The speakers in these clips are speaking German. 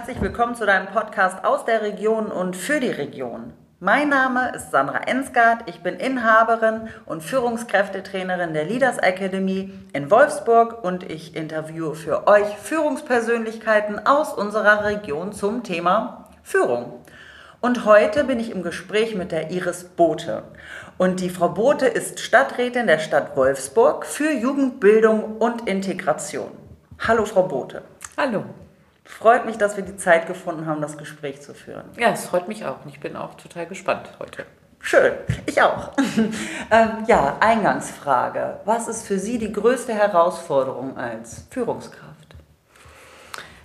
herzlich willkommen zu deinem Podcast aus der Region und für die Region. Mein Name ist Sandra Ensgard, ich bin Inhaberin und Führungskräftetrainerin der Leaders Academy in Wolfsburg und ich interviewe für euch Führungspersönlichkeiten aus unserer Region zum Thema Führung. Und heute bin ich im Gespräch mit der Iris Bote. Und die Frau Bote ist Stadträtin der Stadt Wolfsburg für Jugendbildung und Integration. Hallo, Frau Bote. Hallo. Freut mich, dass wir die Zeit gefunden haben, das Gespräch zu führen. Ja, es freut mich auch. Und ich bin auch total gespannt heute. Schön, ich auch. ähm, ja, Eingangsfrage. Was ist für Sie die größte Herausforderung als Führungskraft?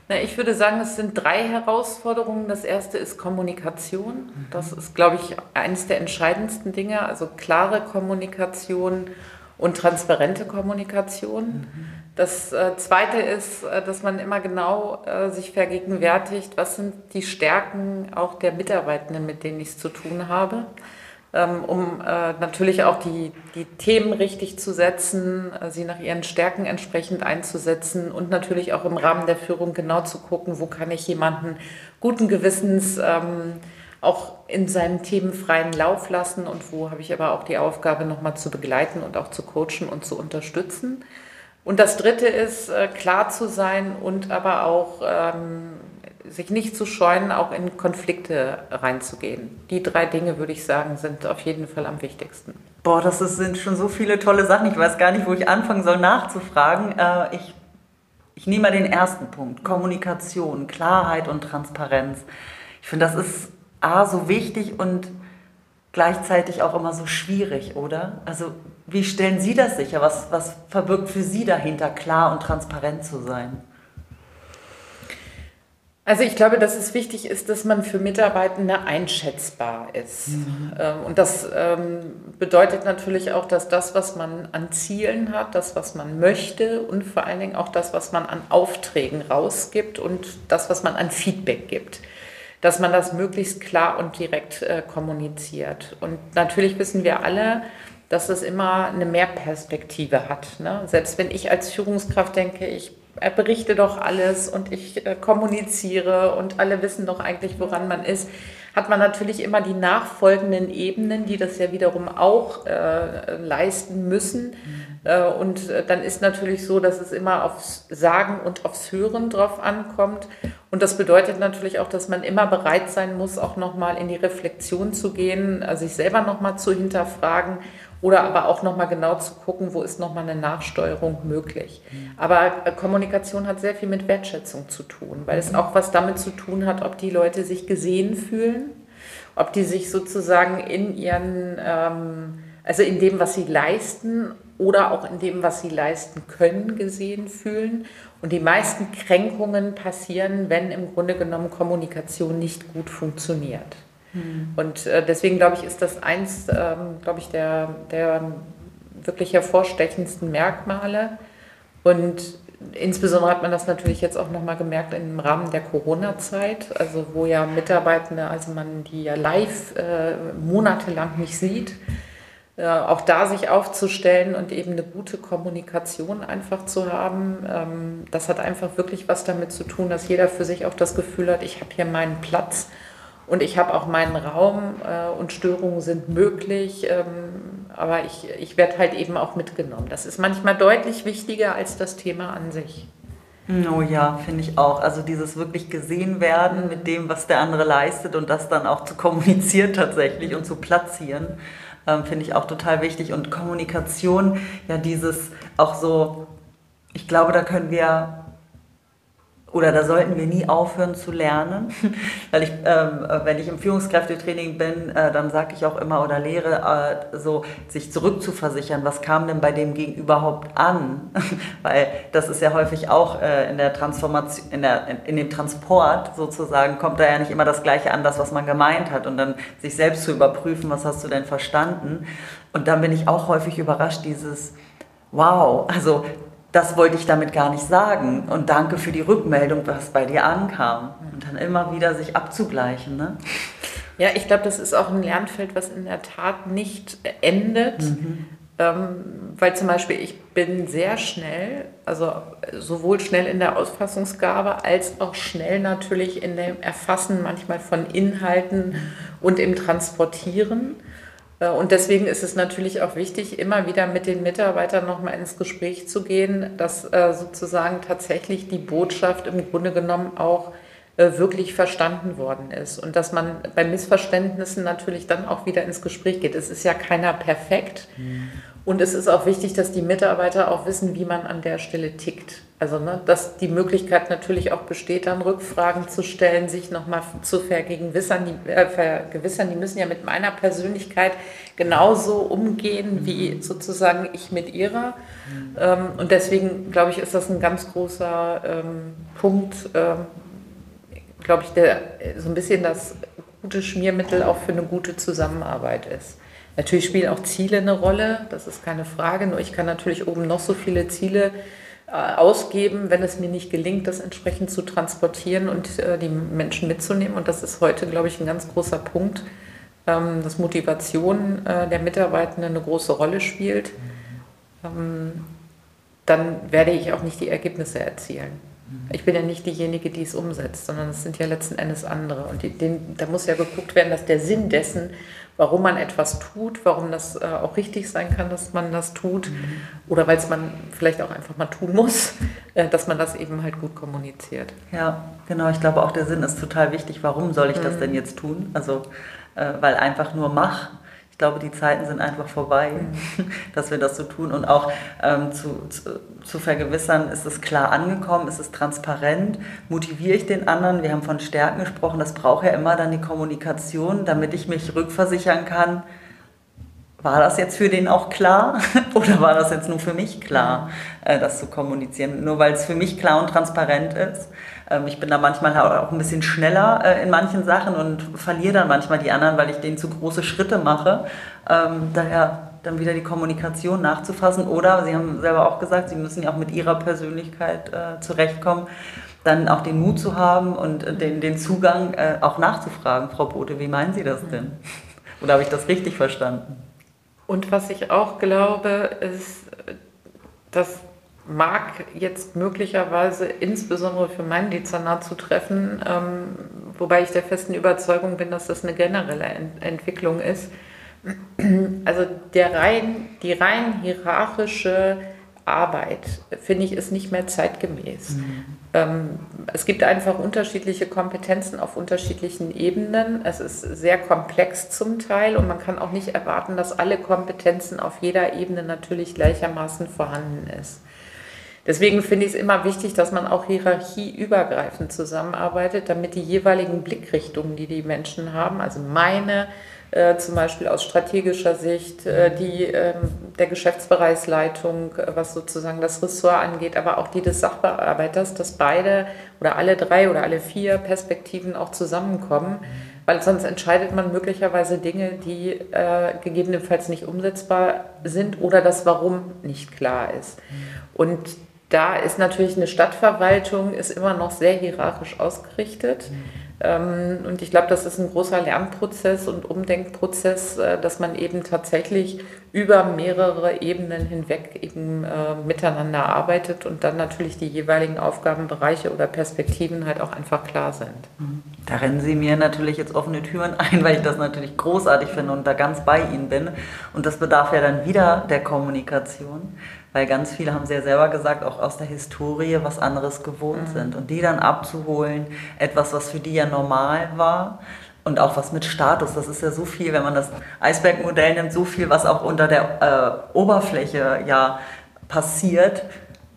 Na, ich würde sagen, es sind drei Herausforderungen. Das erste ist Kommunikation. Das ist, glaube ich, eines der entscheidendsten Dinge. Also klare Kommunikation und transparente Kommunikation. Mhm. Das äh, Zweite ist, äh, dass man immer genau äh, sich vergegenwärtigt, was sind die Stärken auch der Mitarbeitenden, mit denen ich es zu tun habe, ähm, um natürlich auch die, die Themen richtig zu setzen, sie nach ihren Stärken entsprechend einzusetzen und natürlich auch im Rahmen der Führung genau zu gucken, wo kann ich jemanden guten Gewissens ähm, auch in seinem themenfreien Lauf lassen und wo habe ich aber auch die Aufgabe, nochmal zu begleiten und auch zu coachen und zu unterstützen. Und das Dritte ist, äh, klar zu sein und aber auch ähm, sich nicht zu scheuen, auch in Konflikte reinzugehen. Die drei Dinge, würde ich sagen, sind auf jeden Fall am wichtigsten. Boah, das ist, sind schon so viele tolle Sachen. Ich weiß gar nicht, wo ich anfangen soll nachzufragen. Äh, ich, ich nehme mal den ersten Punkt. Kommunikation, Klarheit und Transparenz. Ich finde, das ist A, so wichtig und gleichzeitig auch immer so schwierig, oder? Also wie stellen Sie das sicher? Was, was verbirgt für Sie dahinter, klar und transparent zu sein? Also ich glaube, dass es wichtig ist, dass man für Mitarbeitende einschätzbar ist. Mhm. Ähm, und das ähm, bedeutet natürlich auch, dass das, was man an Zielen hat, das, was man möchte und vor allen Dingen auch das, was man an Aufträgen rausgibt und das, was man an Feedback gibt, dass man das möglichst klar und direkt äh, kommuniziert. Und natürlich wissen wir alle, dass es immer eine Mehrperspektive hat. Ne? Selbst wenn ich als Führungskraft denke, ich berichte doch alles und ich äh, kommuniziere und alle wissen doch eigentlich, woran man ist, hat man natürlich immer die nachfolgenden Ebenen, die das ja wiederum auch äh, leisten müssen. Mhm. Äh, und äh, dann ist natürlich so, dass es immer aufs Sagen und aufs Hören drauf ankommt. Und das bedeutet natürlich auch, dass man immer bereit sein muss, auch nochmal in die Reflexion zu gehen, sich selber nochmal zu hinterfragen oder aber auch nochmal genau zu gucken, wo ist nochmal eine Nachsteuerung möglich. Aber äh, Kommunikation hat sehr viel mit Wertschätzung zu tun, weil es mhm. auch was damit zu tun hat, ob die Leute sich gesehen fühlen, ob die sich sozusagen in ihren, ähm, also in dem, was sie leisten oder auch in dem, was sie leisten können, gesehen fühlen. Und die meisten Kränkungen passieren, wenn im Grunde genommen Kommunikation nicht gut funktioniert. Mhm. Und äh, deswegen glaube ich, ist das eins, ähm, glaube ich, der, der wirklich hervorstechendsten Merkmale. Und insbesondere hat man das natürlich jetzt auch nochmal gemerkt im Rahmen der Corona-Zeit, also wo ja Mitarbeitende, also man die ja live äh, monatelang nicht sieht, äh, auch da sich aufzustellen und eben eine gute Kommunikation einfach zu haben, ähm, das hat einfach wirklich was damit zu tun, dass jeder für sich auch das Gefühl hat, ich habe hier meinen Platz und ich habe auch meinen Raum äh, und Störungen sind möglich, ähm, aber ich, ich werde halt eben auch mitgenommen. Das ist manchmal deutlich wichtiger als das Thema an sich. Oh ja, finde ich auch. Also dieses wirklich gesehen werden mit dem, was der andere leistet und das dann auch zu kommunizieren tatsächlich und zu platzieren, ähm, finde ich auch total wichtig. Und Kommunikation, ja dieses auch so, ich glaube, da können wir oder da sollten wir nie aufhören zu lernen, weil ich, ähm, wenn ich im Führungskräftetraining bin, äh, dann sage ich auch immer oder lehre, äh, so sich zurückzuversichern, was kam denn bei dem Gegenüber überhaupt an, weil das ist ja häufig auch äh, in der Transformation, in, der, in, in, dem Transport sozusagen, kommt da ja nicht immer das Gleiche an, das was man gemeint hat. Und dann sich selbst zu überprüfen, was hast du denn verstanden? Und dann bin ich auch häufig überrascht, dieses Wow, also das wollte ich damit gar nicht sagen. Und danke für die Rückmeldung, was bei dir ankam. Und dann immer wieder sich abzugleichen. Ne? Ja, ich glaube, das ist auch ein Lernfeld, was in der Tat nicht endet. Mhm. Ähm, weil zum Beispiel ich bin sehr schnell, also sowohl schnell in der Ausfassungsgabe als auch schnell natürlich in dem Erfassen manchmal von Inhalten und im Transportieren. Äh, und deswegen ist es natürlich auch wichtig, immer wieder mit den Mitarbeitern nochmal ins Gespräch zu gehen, dass äh, sozusagen tatsächlich die Botschaft im Grunde genommen auch äh, wirklich verstanden worden ist und dass man bei Missverständnissen natürlich dann auch wieder ins Gespräch geht. Es ist ja keiner perfekt mhm. Und es ist auch wichtig, dass die Mitarbeiter auch wissen, wie man an der Stelle tickt. Also, ne, dass die Möglichkeit natürlich auch besteht, dann Rückfragen zu stellen, sich nochmal zu vergewissern die, äh, vergewissern. Die müssen ja mit meiner Persönlichkeit genauso umgehen, wie sozusagen ich mit ihrer. Mhm. Ähm, und deswegen, glaube ich, ist das ein ganz großer ähm, Punkt, ähm, glaube ich, der, so ein bisschen das gute Schmiermittel auch für eine gute Zusammenarbeit ist. Natürlich spielen auch Ziele eine Rolle, das ist keine Frage. Nur ich kann natürlich oben noch so viele Ziele äh, ausgeben, wenn es mir nicht gelingt, das entsprechend zu transportieren und äh, die Menschen mitzunehmen. Und das ist heute, glaube ich, ein ganz großer Punkt, ähm, dass Motivation äh, der Mitarbeitenden eine große Rolle spielt. Ähm, dann werde ich auch nicht die Ergebnisse erzielen. Ich bin ja nicht diejenige, die es umsetzt, sondern es sind ja letzten Endes andere. Und den, da muss ja geguckt werden, dass der Sinn dessen, warum man etwas tut, warum das äh, auch richtig sein kann, dass man das tut, mhm. oder weil es man vielleicht auch einfach mal tun muss, äh, dass man das eben halt gut kommuniziert. Ja, genau. Ich glaube auch der Sinn ist total wichtig. Warum soll ich das mhm. denn jetzt tun? Also, äh, weil einfach nur mach ich glaube, die Zeiten sind einfach vorbei, mhm. dass wir das so tun. Und auch ähm, zu, zu, zu, vergewissern, ist es klar angekommen, ist es transparent, motiviere ich den anderen. Wir haben von Stärken gesprochen, das braucht ja immer dann die Kommunikation, damit ich mich rückversichern kann. War das jetzt für den auch klar oder war das jetzt nur für mich klar, mhm. äh, das zu kommunizieren? Nur weil es für mich klar und transparent ist ich bin da manchmal auch ein bisschen schneller äh, in manchen Sachen und verliere dann manchmal die anderen, weil ich denen zu große Schritte mache. Ähm, daher dann wieder die Kommunikation nachzufassen. Oder, Sie haben selber auch gesagt, Sie müssen ja auch mit Ihrer Persönlichkeit äh, zurechtkommen, dann auch den Mut zu haben und äh, den, den Zugang äh, auch nachzufragen. Frau Bote, wie meinen Sie das denn? Oder habe ich das richtig verstanden? Und was ich auch glaube, ist, dass mag jetzt möglicherweise insbesondere für mein Dezernat zu treffen, ähm, wobei ich der festen Überzeugung bin, dass das eine generelle Ent Entwicklung ist. Also der rein, die rein hierarchische Arbeit, finde ich, ist nicht mehr zeitgemäß. Mhm. Ähm, es gibt einfach unterschiedliche Kompetenzen auf unterschiedlichen Ebenen. Es ist sehr komplex zum Teil und man kann auch nicht erwarten, dass alle Kompetenzen auf jeder Ebene natürlich gleichermaßen vorhanden ist. Deswegen finde ich es immer wichtig, dass man auch hierarchieübergreifend zusammenarbeitet, damit die jeweiligen Blickrichtungen, die die Menschen haben, also meine äh, zum Beispiel aus strategischer Sicht, äh, die äh, der Geschäftsbereichsleitung, äh, was sozusagen das Ressort angeht, aber auch die des Sachbearbeiters, dass beide oder alle drei oder alle vier Perspektiven auch zusammenkommen, weil sonst entscheidet man möglicherweise Dinge, die äh, gegebenenfalls nicht umsetzbar sind oder das Warum nicht klar ist. Und da ist natürlich eine Stadtverwaltung ist immer noch sehr hierarchisch ausgerichtet. Mhm. und ich glaube, das ist ein großer Lernprozess und Umdenkprozess, äh, dass man eben tatsächlich über mehrere Ebenen hinweg eben äh, miteinander arbeitet und dann natürlich die jeweiligen Aufgabenbereiche oder Perspektiven halt auch einfach klar sind. Mhm. Da rennen Sie mir natürlich jetzt offene Türen ein, weil ich das natürlich großartig finde und da ganz bei Ihnen bin. Und das bedarf ja dann wieder der Kommunikation weil ganz viele haben sehr selber gesagt, auch aus der Historie, was anderes gewohnt mhm. sind. Und die dann abzuholen, etwas, was für die ja normal war und auch was mit Status, das ist ja so viel, wenn man das Eisbergmodell nimmt, so viel, was auch unter der äh, Oberfläche ja passiert.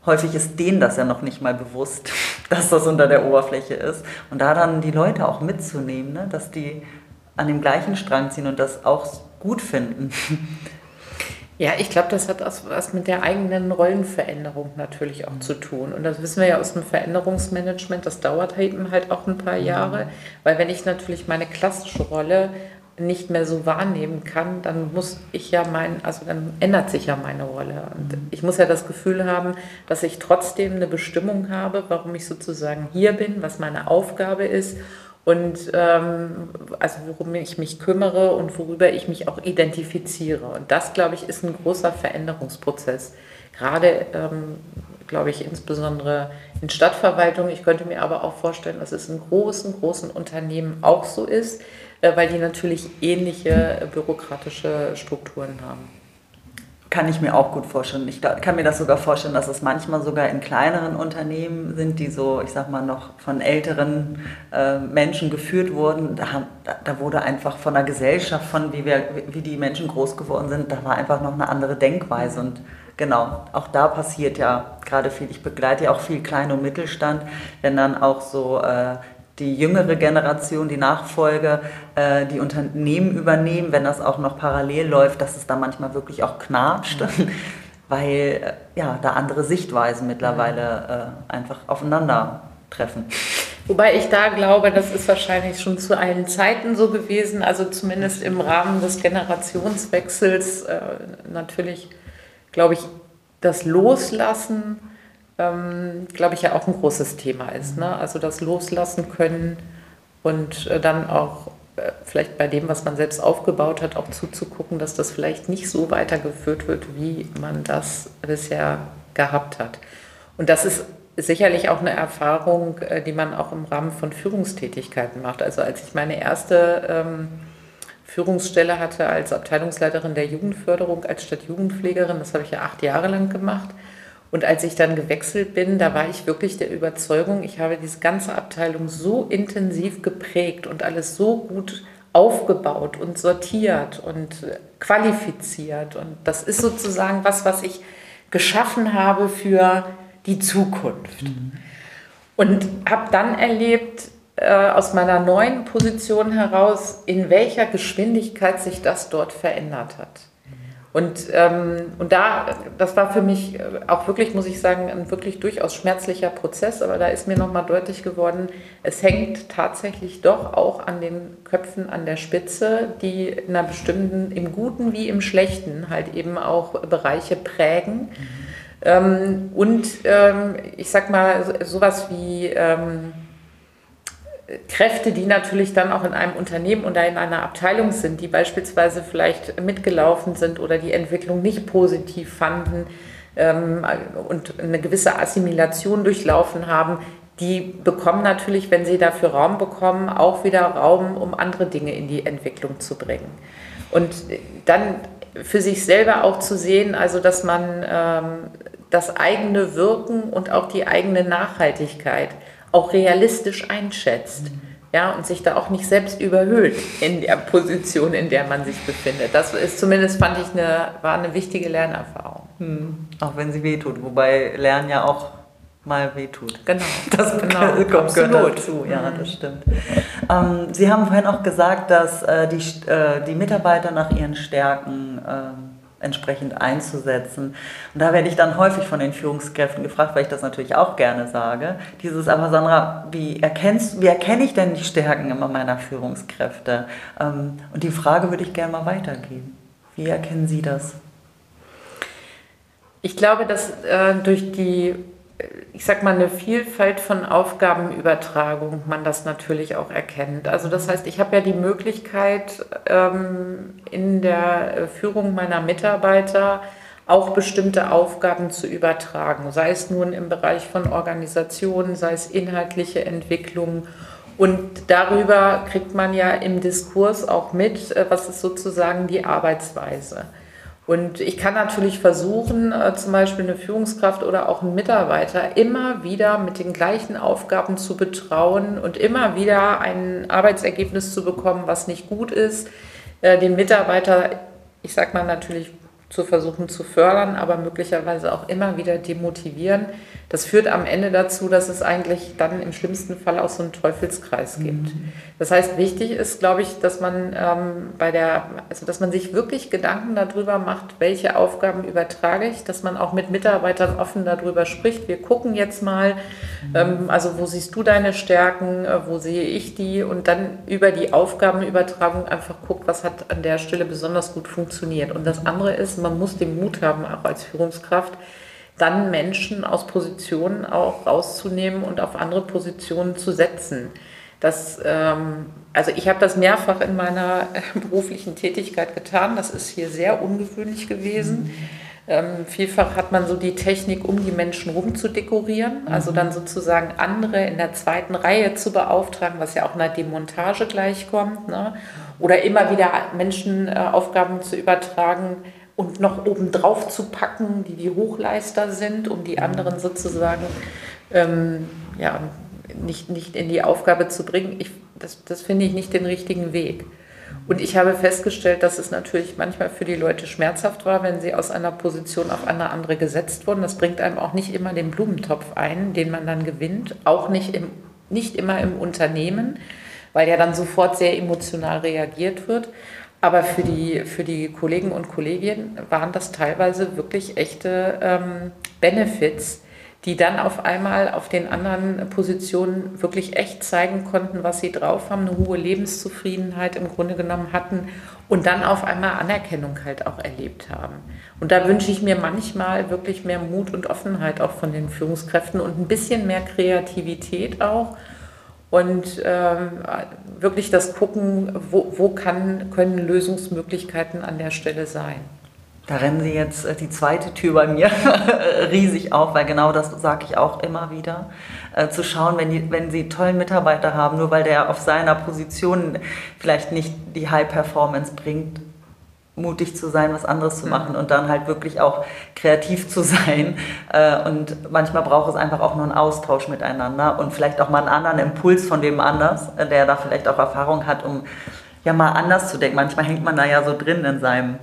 Häufig ist denen das ja noch nicht mal bewusst, dass das unter der Oberfläche ist. Und da dann die Leute auch mitzunehmen, ne? dass die an dem gleichen Strang ziehen und das auch gut finden. Ja, ich glaube, das hat was mit der eigenen Rollenveränderung natürlich auch zu tun. Und das wissen wir ja aus dem Veränderungsmanagement, das dauert eben halt auch ein paar Jahre, weil wenn ich natürlich meine klassische Rolle nicht mehr so wahrnehmen kann, dann muss ich ja mein, also dann ändert sich ja meine Rolle. Und ich muss ja das Gefühl haben, dass ich trotzdem eine Bestimmung habe, warum ich sozusagen hier bin, was meine Aufgabe ist und ähm, also worum ich mich kümmere und worüber ich mich auch identifiziere. Und das, glaube ich, ist ein großer Veränderungsprozess. Gerade, ähm, glaube ich, insbesondere in Stadtverwaltung. Ich könnte mir aber auch vorstellen, dass es in großen, großen Unternehmen auch so ist, äh, weil die natürlich ähnliche bürokratische Strukturen haben. Kann ich mir auch gut vorstellen. Ich kann mir das sogar vorstellen, dass es manchmal sogar in kleineren Unternehmen sind, die so, ich sag mal, noch von älteren äh, Menschen geführt wurden. Da, da, wurde einfach von der Gesellschaft, von wie, wir, wie die Menschen groß geworden sind, da war einfach noch eine andere Denkweise. Und genau, auch da passiert ja gerade viel. Ich begleite ja auch viel Klein- und Mittelstand, wenn dann auch so äh, die jüngere Generation, die Nachfolge, äh, die Unternehmen übernehmen, wenn das auch noch parallel läuft, dass es da manchmal wirklich auch knatscht, weil äh, ja, da andere Sichtweisen mittlerweile äh, einfach aufeinandertreffen. Wobei ich da glaube, das ist wahrscheinlich schon zu allen Zeiten so gewesen, also zumindest im Rahmen des Generationswechsels äh, natürlich, glaube ich, das Loslassen ähm, glaube ich, ja auch ein großes Thema ist. Ne? Also das Loslassen können und äh, dann auch äh, vielleicht bei dem, was man selbst aufgebaut hat, auch zuzugucken, dass das vielleicht nicht so weitergeführt wird, wie man das bisher gehabt hat. Und das ist sicherlich auch eine Erfahrung, äh, die man auch im Rahmen von Führungstätigkeiten macht. Also als ich meine erste ähm, Führungsstelle hatte als Abteilungsleiterin der Jugendförderung, als Stadtjugendpflegerin, das habe ich ja acht Jahre lang gemacht, und als ich dann gewechselt bin, da war ich wirklich der Überzeugung, ich habe diese ganze Abteilung so intensiv geprägt und alles so gut aufgebaut und sortiert und qualifiziert. Und das ist sozusagen was, was ich geschaffen habe für die Zukunft. Mhm. Und habe dann erlebt, äh, aus meiner neuen Position heraus, in welcher Geschwindigkeit sich das dort verändert hat. Und, ähm, und da, das war für mich auch wirklich, muss ich sagen, ein wirklich durchaus schmerzlicher Prozess, aber da ist mir nochmal deutlich geworden, es hängt tatsächlich doch auch an den Köpfen an der Spitze, die in einer bestimmten, im Guten wie im Schlechten halt eben auch Bereiche prägen. Mhm. Ähm, und ähm, ich sag mal, sowas wie ähm, Kräfte, die natürlich dann auch in einem Unternehmen oder in einer Abteilung sind, die beispielsweise vielleicht mitgelaufen sind oder die Entwicklung nicht positiv fanden ähm, und eine gewisse Assimilation durchlaufen haben, die bekommen natürlich, wenn sie dafür Raum bekommen, auch wieder Raum, um andere Dinge in die Entwicklung zu bringen. Und dann für sich selber auch zu sehen, also dass man ähm, das eigene Wirken und auch die eigene Nachhaltigkeit auch realistisch einschätzt. Mhm. Ja, und sich da auch nicht selbst überhöht in der Position, in der man sich befindet. Das ist zumindest, fand ich, eine, war eine wichtige Lernerfahrung. Mhm. Auch wenn sie wehtut, wobei Lernen ja auch mal wehtut. Genau. Das genau. kommt gehört dazu, ja, mhm. das stimmt. Ähm, sie haben vorhin auch gesagt, dass äh, die, äh, die Mitarbeiter nach ihren Stärken ähm, entsprechend einzusetzen. Und da werde ich dann häufig von den Führungskräften gefragt, weil ich das natürlich auch gerne sage. Dieses, aber Sandra, wie, erkennst, wie erkenne ich denn die Stärken immer meiner Führungskräfte? Ähm, und die Frage würde ich gerne mal weitergeben. Wie erkennen Sie das? Ich glaube, dass äh, durch die ich sag mal, eine Vielfalt von Aufgabenübertragung man das natürlich auch erkennt. Also das heißt, ich habe ja die Möglichkeit, ähm, in der Führung meiner Mitarbeiter auch bestimmte Aufgaben zu übertragen, sei es nun im Bereich von Organisationen, sei es inhaltliche Entwicklung. Und darüber kriegt man ja im Diskurs auch mit, äh, was ist sozusagen die Arbeitsweise. Und ich kann natürlich versuchen, äh, zum Beispiel eine Führungskraft oder auch einen Mitarbeiter immer wieder mit den gleichen Aufgaben zu betrauen und immer wieder ein Arbeitsergebnis zu bekommen, was nicht gut ist. Äh, den Mitarbeiter, ich sag mal natürlich zu versuchen zu fördern, aber möglicherweise auch immer wieder demotivieren. Das führt am Ende dazu, dass es eigentlich dann im schlimmsten Fall auch so einen Teufelskreis gibt. Mhm. Das heißt, wichtig ist, glaube ich, dass man ähm, bei der, also dass man sich wirklich Gedanken darüber macht, welche Aufgaben übertrage ich, dass man auch mit Mitarbeitern offen darüber spricht. Wir gucken jetzt mal, mhm. ähm, also wo siehst du deine Stärken, äh, wo sehe ich die und dann über die Aufgabenübertragung einfach guckt, was hat an der Stelle besonders gut funktioniert. Und das andere ist, man muss den Mut haben, auch als Führungskraft, dann Menschen aus Positionen auch rauszunehmen und auf andere Positionen zu setzen. Das, ähm, also ich habe das mehrfach in meiner beruflichen Tätigkeit getan. Das ist hier sehr ungewöhnlich gewesen. Mhm. Ähm, vielfach hat man so die Technik, um die Menschen rum zu dekorieren, also dann sozusagen andere in der zweiten Reihe zu beauftragen, was ja auch einer Demontage gleichkommt. Ne? Oder immer wieder Menschen äh, Aufgaben zu übertragen und noch oben drauf zu packen, die die Hochleister sind, um die anderen sozusagen ähm, ja, nicht, nicht in die Aufgabe zu bringen. Ich, das, das finde ich nicht den richtigen Weg. Und ich habe festgestellt, dass es natürlich manchmal für die Leute schmerzhaft war, wenn sie aus einer Position auf eine andere gesetzt wurden. Das bringt einem auch nicht immer den Blumentopf ein, den man dann gewinnt, auch nicht, im, nicht immer im Unternehmen, weil ja dann sofort sehr emotional reagiert wird. Aber für die, für die Kollegen und Kolleginnen waren das teilweise wirklich echte ähm, Benefits, die dann auf einmal auf den anderen Positionen wirklich echt zeigen konnten, was sie drauf haben, eine hohe Lebenszufriedenheit im Grunde genommen hatten und dann auf einmal Anerkennung halt auch erlebt haben. Und da wünsche ich mir manchmal wirklich mehr Mut und Offenheit auch von den Führungskräften und ein bisschen mehr Kreativität auch und ähm, wirklich das Gucken, wo, wo kann, können Lösungsmöglichkeiten an der Stelle sein. Da rennen Sie jetzt äh, die zweite Tür bei mir riesig auf, weil genau das sage ich auch immer wieder. Äh, zu schauen, wenn, die, wenn Sie tollen Mitarbeiter haben, nur weil der auf seiner Position vielleicht nicht die High Performance bringt, mutig zu sein, was anderes zu mhm. machen und dann halt wirklich auch kreativ zu sein. Äh, und manchmal braucht es einfach auch nur einen Austausch miteinander und vielleicht auch mal einen anderen Impuls von dem anders, der da vielleicht auch Erfahrung hat, um ja mal anders zu denken. Manchmal hängt man da ja so drin in seinem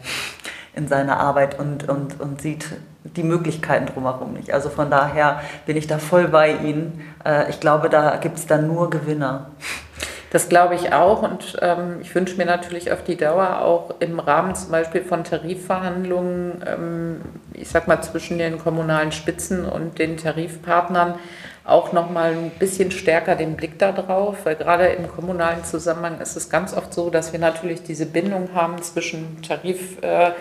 in seiner Arbeit und, und, und sieht die Möglichkeiten drumherum nicht. Also von daher bin ich da voll bei Ihnen. Äh, ich glaube, da gibt es dann nur Gewinner. Das glaube ich auch und ähm, ich wünsche mir natürlich auf die Dauer auch im Rahmen zum Beispiel von Tarifverhandlungen, ähm, ich sag mal zwischen den kommunalen Spitzen und den Tarifpartnern, auch nochmal ein bisschen stärker den Blick darauf, weil gerade im kommunalen Zusammenhang ist es ganz oft so, dass wir natürlich diese Bindung haben zwischen Tarif. Äh,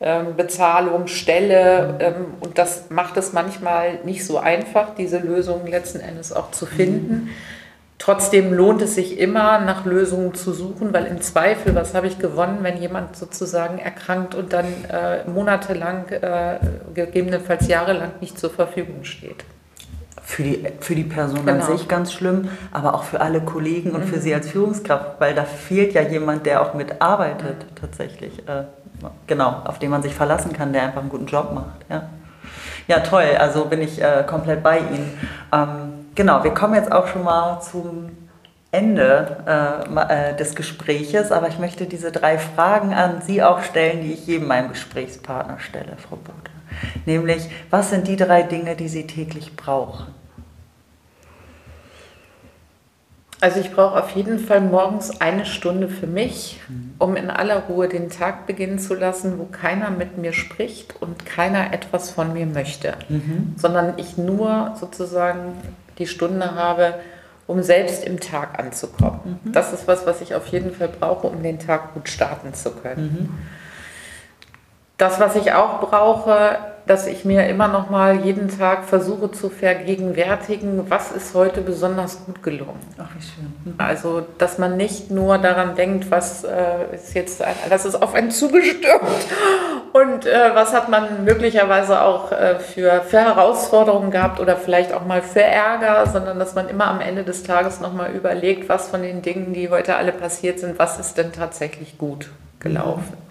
ähm, Bezahlung, Stelle. Ähm, und das macht es manchmal nicht so einfach, diese Lösungen letzten Endes auch zu finden. Trotzdem lohnt es sich immer, nach Lösungen zu suchen, weil im Zweifel, was habe ich gewonnen, wenn jemand sozusagen erkrankt und dann äh, monatelang, äh, gegebenenfalls jahrelang nicht zur Verfügung steht. Für die, für die Person genau. an sich ganz schlimm, aber auch für alle Kollegen und mhm. für Sie als Führungskraft, weil da fehlt ja jemand, der auch mitarbeitet mhm. tatsächlich. Äh, genau, auf den man sich verlassen kann, der einfach einen guten Job macht. Ja, ja toll, also bin ich äh, komplett bei Ihnen. Ähm, genau, wir kommen jetzt auch schon mal zum Ende äh, äh, des Gespräches, aber ich möchte diese drei Fragen an Sie auch stellen, die ich jedem meinem Gesprächspartner stelle, Frau Bode. Nämlich, was sind die drei Dinge, die Sie täglich brauchen? Also ich brauche auf jeden Fall morgens eine Stunde für mich, um in aller Ruhe den Tag beginnen zu lassen, wo keiner mit mir spricht und keiner etwas von mir möchte, mhm. sondern ich nur sozusagen die Stunde habe, um selbst im Tag anzukommen. Mhm. Das ist was, was ich auf jeden Fall brauche, um den Tag gut starten zu können. Mhm. Das, was ich auch brauche, dass ich mir immer noch mal jeden Tag versuche zu vergegenwärtigen, was ist heute besonders gut gelungen. Ach, wie schön. Mhm. Also, dass man nicht nur daran denkt, was äh, ist jetzt, ein, das ist auf einen zugestürmt und äh, was hat man möglicherweise auch äh, für, für Herausforderungen gehabt oder vielleicht auch mal für Ärger, sondern dass man immer am Ende des Tages noch mal überlegt, was von den Dingen, die heute alle passiert sind, was ist denn tatsächlich gut gelaufen. Mhm.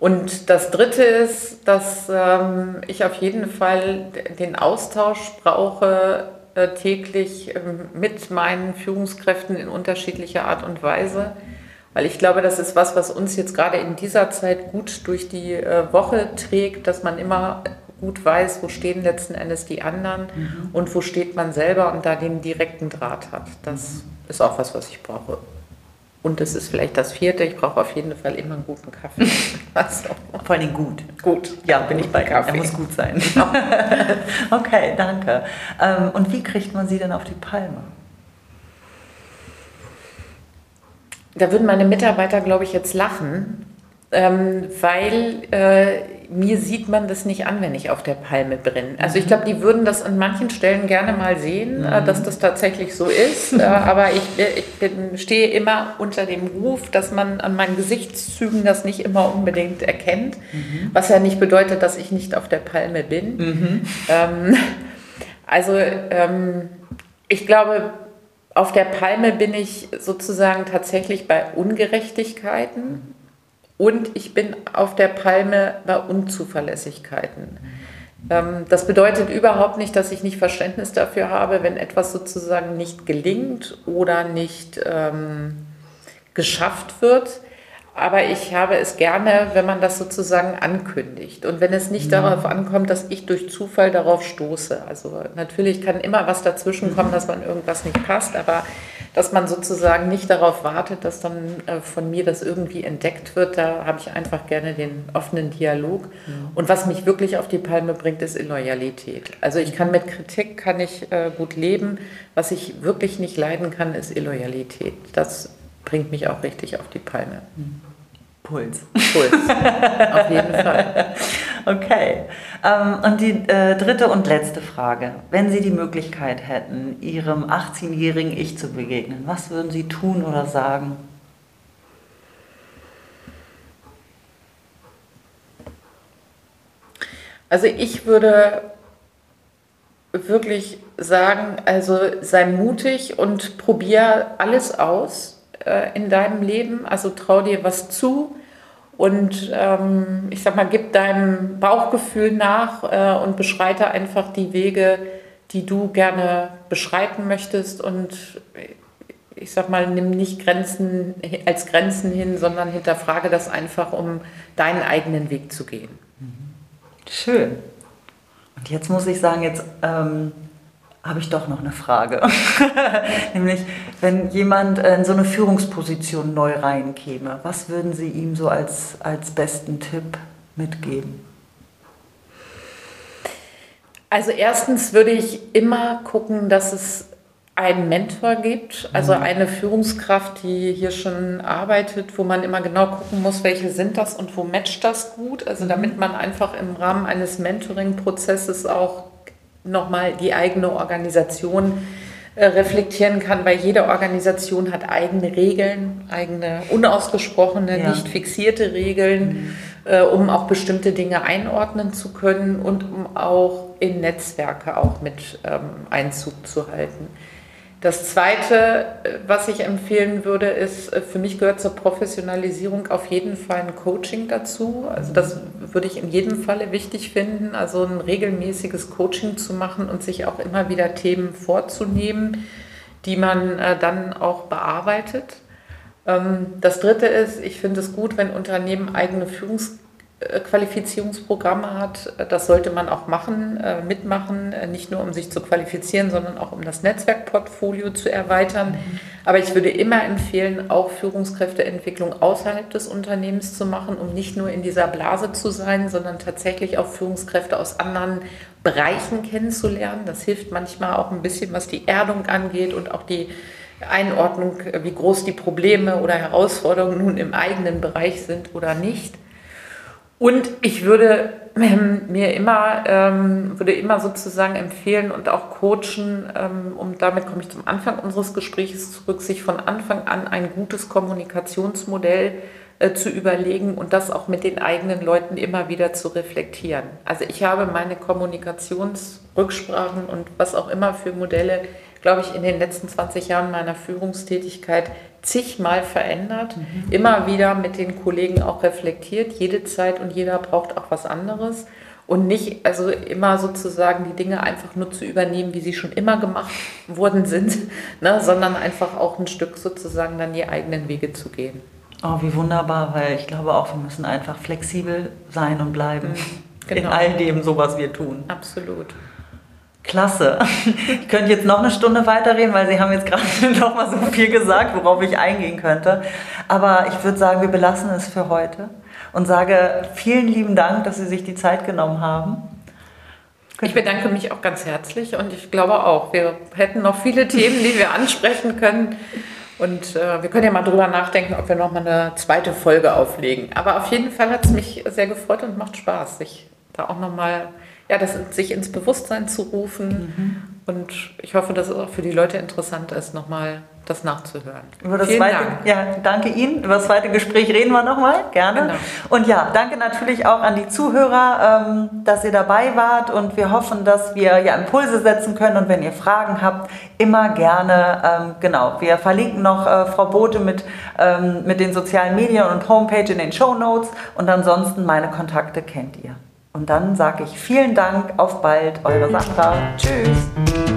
Und das Dritte ist, dass ähm, ich auf jeden Fall den Austausch brauche äh, täglich äh, mit meinen Führungskräften in unterschiedlicher Art und Weise, weil ich glaube, das ist was, was uns jetzt gerade in dieser Zeit gut durch die äh, Woche trägt, dass man immer gut weiß, wo stehen letzten Endes die anderen mhm. und wo steht man selber und da den direkten Draht hat. Das mhm. ist auch was, was ich brauche. Und das ist vielleicht das vierte, ich brauche auf jeden Fall immer einen guten Kaffee. Also, Vor allem gut. Gut. Ja, bin ich bei Kaffee. Er muss gut sein. Genau. okay, danke. Ähm, und wie kriegt man sie denn auf die Palme? Da würden meine Mitarbeiter, glaube ich, jetzt lachen. ähm, weil äh, mir sieht man das nicht an, wenn ich auf der Palme bin. Also ich glaube, die würden das an manchen Stellen gerne mal sehen, äh, mhm. dass das tatsächlich so ist. Äh, aber ich, ich bin, stehe immer unter dem Ruf, dass man an meinen Gesichtszügen das nicht immer unbedingt erkennt. Mhm. Was ja nicht bedeutet, dass ich nicht auf der Palme bin. Mhm. Ähm, also ähm, ich glaube, auf der Palme bin ich sozusagen tatsächlich bei Ungerechtigkeiten und ich bin auf der Palme bei Unzuverlässigkeiten. Ähm, das bedeutet überhaupt nicht, dass ich nicht Verständnis dafür habe, wenn etwas sozusagen nicht gelingt oder nicht ähm, geschafft wird. Aber ich habe es gerne, wenn man das sozusagen ankündigt und wenn es nicht ja. darauf ankommt, dass ich durch Zufall darauf stoße. Also natürlich kann immer was dazwischen kommen, dass man irgendwas nicht passt, aber dass man sozusagen nicht darauf wartet, dass dann äh, von mir das irgendwie entdeckt wird. Da habe ich einfach gerne den offenen Dialog. Ja. Und was mich wirklich auf die Palme bringt, ist Illoyalität. Also ich kann mit Kritik kann ich äh, gut leben. Was ich wirklich nicht leiden kann, ist Illoyalität. Das bringt mich auch richtig auf die Palme. Mhm. Puls. Puls, auf jeden Fall. Okay. Ähm, und die äh, dritte und letzte Frage. Wenn Sie die Möglichkeit hätten, Ihrem 18-jährigen Ich zu begegnen, was würden Sie tun oder sagen? Also ich würde wirklich sagen, also sei mutig und probier alles aus äh, in deinem Leben. Also trau dir was zu und ähm, ich sag mal, gib deinem Bauchgefühl nach äh, und beschreite einfach die Wege, die du gerne beschreiten möchtest und ich sag mal, nimm nicht Grenzen als Grenzen hin, sondern hinterfrage das einfach, um deinen eigenen Weg zu gehen. Schön. Und jetzt muss ich sagen, jetzt ähm, habe ich doch noch eine Frage. Nämlich, wenn jemand in so eine Führungsposition neu reinkäme, was würden Sie ihm so als, als besten Tipp mitgeben? Also erstens würde ich immer gucken, dass es einen Mentor gibt, also mhm. eine Führungskraft, die hier schon arbeitet, wo man immer genau gucken muss, welche sind das und wo matcht das gut. Also mhm. damit man einfach im Rahmen eines Mentoring-Prozesses auch nochmal die eigene Organisation äh, reflektieren kann, weil jede Organisation hat eigene Regeln, eigene unausgesprochene, ja. nicht fixierte Regeln, mhm. äh, um auch bestimmte Dinge einordnen zu können und um auch in Netzwerke auch mit ähm, Einzug zu halten. Das Zweite, äh, was ich empfehlen würde, ist, äh, für mich gehört zur Professionalisierung auf jeden Fall ein Coaching dazu. Also das würde ich in jedem Falle wichtig finden, also ein regelmäßiges Coaching zu machen und sich auch immer wieder Themen vorzunehmen, die man äh, dann auch bearbeitet. Ähm, das Dritte ist, ich finde es gut, wenn Unternehmen eigene Führungskräfte Qualifizierungsprogramme hat. Das sollte man auch machen, äh, mitmachen, äh, nicht nur um sich zu qualifizieren, sondern auch um das Netzwerkportfolio zu erweitern. Mhm. Aber ich würde immer empfehlen, auch Führungskräfteentwicklung außerhalb des Unternehmens zu machen, um nicht nur in dieser Blase zu sein, sondern tatsächlich auch Führungskräfte aus anderen Bereichen kennenzulernen. Das hilft manchmal auch ein bisschen, was die Erdung angeht und auch die Einordnung, wie groß die Probleme oder Herausforderungen nun im eigenen Bereich sind oder nicht. Und ich würde ähm, mir immer, ähm, würde immer sozusagen empfehlen und auch coachen, ähm, und damit komme ich zum Anfang unseres Gesprächs zurück, sich von Anfang an ein gutes Kommunikationsmodell äh, zu überlegen und das auch mit den eigenen Leuten immer wieder zu reflektieren. Also ich habe meine Kommunikationsrücksprachen und was auch immer für Modelle, glaube ich, in den letzten 20 Jahren meiner Führungstätigkeit zigmal verändert, mhm. immer wieder mit den Kollegen auch reflektiert. Jede Zeit und jeder braucht auch was anderes. Und nicht also immer sozusagen die Dinge einfach nur zu übernehmen, wie sie schon immer gemacht worden sind, ne, sondern einfach auch ein Stück sozusagen dann die eigenen Wege zu gehen. Oh, wie wunderbar, weil ich glaube auch, wir müssen einfach flexibel sein und bleiben. Mhm, genau. In all dem, so was wir tun. Absolut. Klasse. Ich könnte jetzt noch eine Stunde weiterreden, weil Sie haben jetzt gerade noch mal so viel gesagt, worauf ich eingehen könnte. Aber ich würde sagen, wir belassen es für heute und sage vielen lieben Dank, dass Sie sich die Zeit genommen haben. Ich bedanke mich auch ganz herzlich und ich glaube auch, wir hätten noch viele Themen, die wir ansprechen können. Und äh, wir können ja mal drüber nachdenken, ob wir nochmal eine zweite Folge auflegen. Aber auf jeden Fall hat es mich sehr gefreut und macht Spaß, sich da auch nochmal, ja, das sich ins Bewusstsein zu rufen. Mhm. Und ich hoffe, dass es auch für die Leute interessant ist, nochmal das nachzuhören. Über das Vielen zweite, Dank. Ja, danke Ihnen. Über das zweite Gespräch reden wir nochmal, gerne. Genau. Und ja, danke natürlich auch an die Zuhörer, ähm, dass ihr dabei wart und wir hoffen, dass wir ja Impulse setzen können und wenn ihr Fragen habt, immer gerne, ähm, genau, wir verlinken noch äh, Frau Bote mit, ähm, mit den sozialen Medien und Homepage in den Show Notes und ansonsten meine Kontakte kennt ihr. Und dann sage ich vielen Dank, auf bald, eure Sandra. Tschüss.